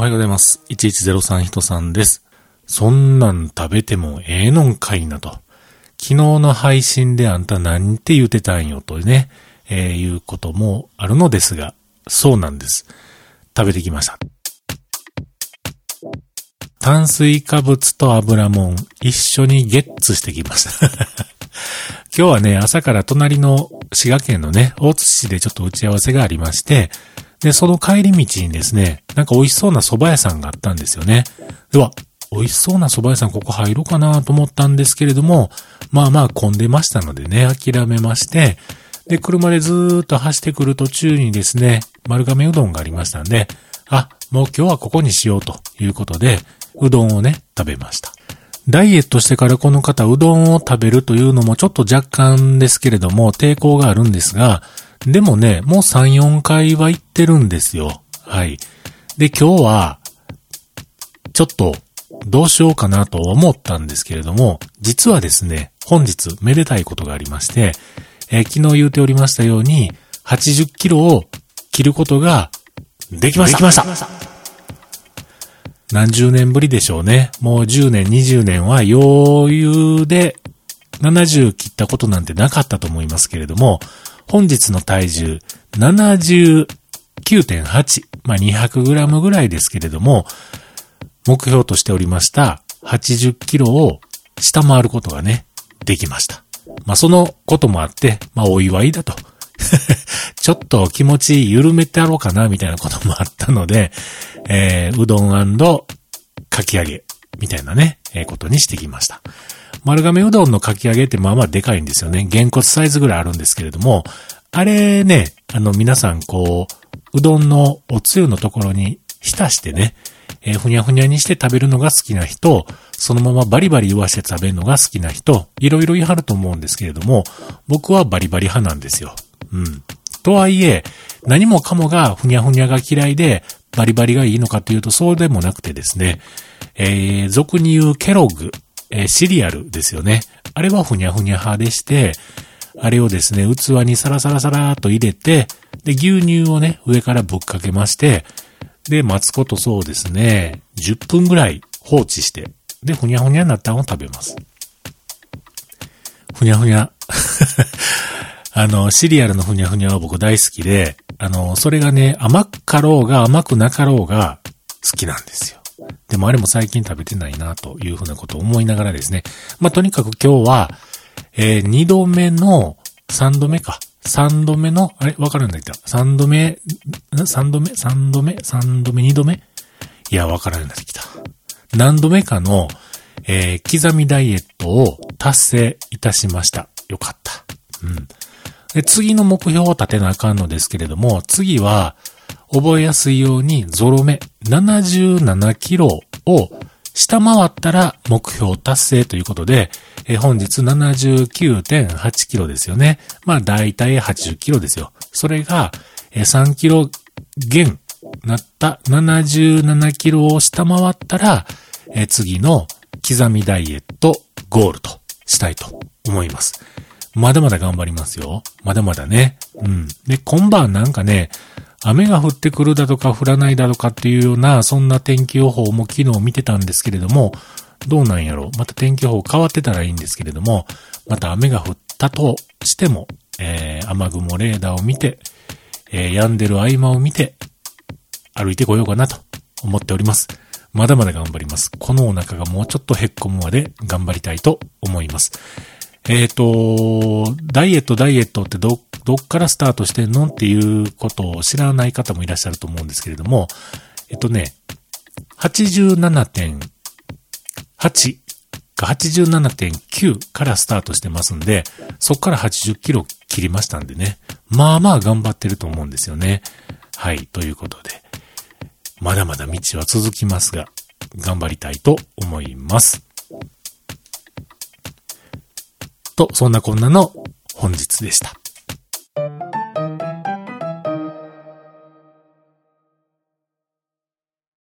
おはようございます。1103人さんです。そんなん食べてもええのんかいなと。昨日の配信であんた何て言うてたんよとね、えーいうこともあるのですが、そうなんです。食べてきました。炭水化物と油もん一緒にゲッツしてきました。今日はね、朝から隣の滋賀県のね、大津市でちょっと打ち合わせがありまして、で、その帰り道にですね、なんか美味しそうな蕎麦屋さんがあったんですよね。では、美味しそうな蕎麦屋さんここ入ろうかなと思ったんですけれども、まあまあ混んでましたのでね、諦めまして、で、車でずーっと走ってくる途中にですね、丸亀うどんがありましたんで、あ、もう今日はここにしようということで、うどんをね、食べました。ダイエットしてからこの方、うどんを食べるというのもちょっと若干ですけれども、抵抗があるんですが、でもね、もう3、4回は行ってるんですよ。はい。で、今日は、ちょっと、どうしようかなと思ったんですけれども、実はですね、本日、めでたいことがありまして、えー昨日言うておりましたように、80キロを切ることができました。できました。何十年ぶりでしょうね。もう10年、20年は余裕で70切ったことなんてなかったと思いますけれども、本日の体重79.8、まあ、200グラムぐらいですけれども、目標としておりました80キロを下回ることがね、できました。まあ、そのこともあって、まあ、お祝いだと。ちょっと気持ち緩めてやろうかな、みたいなこともあったので、えー、うどんかき揚げ、みたいなね、えーことにしてきました。丸亀うどんのかき揚げってまあまあでかいんですよね。げんこつサイズぐらいあるんですけれども、あれね、あの皆さんこう、うどんのおつゆのところに浸してね、えーふにゃふにゃにして食べるのが好きな人、そのままバリバリ言わして食べるのが好きな人、いろいろ言い張ると思うんですけれども、僕はバリバリ派なんですよ。うん。とはいえ、何もかもがふにゃふにゃが嫌いで、バリバリがいいのかというとそうでもなくてですね、えー、俗に言うケロッグ、えーシリアルですよね。あれはふにゃふにゃ派でして、あれをですね、器にサラサラサラと入れて、で、牛乳をね、上からぶっかけまして、で、待つことそうですね、10分ぐらい放置して、で、ふにゃふにゃになったのを食べます。ふにゃふにゃ。あの、シリアルのふにゃふにゃは僕大好きで、あの、それがね、甘かろうが甘くなかろうが好きなんですよ。でもあれも最近食べてないなというふうなことを思いながらですね。まあ、とにかく今日は、えー、二度目の、三度目か。三度目の、あれわかるんだけど、三度目、ん？三度目？三度目？三度目？二度目？いや、わからんようになってきた。何度目かの、えー刻みダイエットを達成いたしました。よかった。で、次の目標を立てなあかんのですけれども、次は、覚えやすいようにゾロ目77キロを下回ったら目標達成ということで、え本日79.8キロですよね。まあ大体80キロですよ。それが、え3キロ減なった77キロを下回ったら、え次の刻みダイエットゴールとしたいと思います。まだまだ頑張りますよ。まだまだね。うん。で、今晩なんかね、雨が降ってくるだとか降らないだとかっていうような、そんな天気予報も昨日見てたんですけれども、どうなんやろまた天気予報変わってたらいいんですけれども、また雨が降ったとしても、えー、雨雲レーダーを見て、えー、止んでる合間を見て、歩いてこようかなと思っております。まだまだ頑張ります。このお腹がもうちょっとへっこむまで頑張りたいと思います。えっ、と、ダイエット、ダイエットってど、どっからスタートしてんのっていうことを知らない方もいらっしゃると思うんですけれども、えっとね、87.8か87.9からスタートしてますんで、そこから80キロ切りましたんでね、まあまあ頑張ってると思うんですよね。はい、ということで、まだまだ道は続きますが、頑張りたいと思います。と、そんなこんなの本日でした。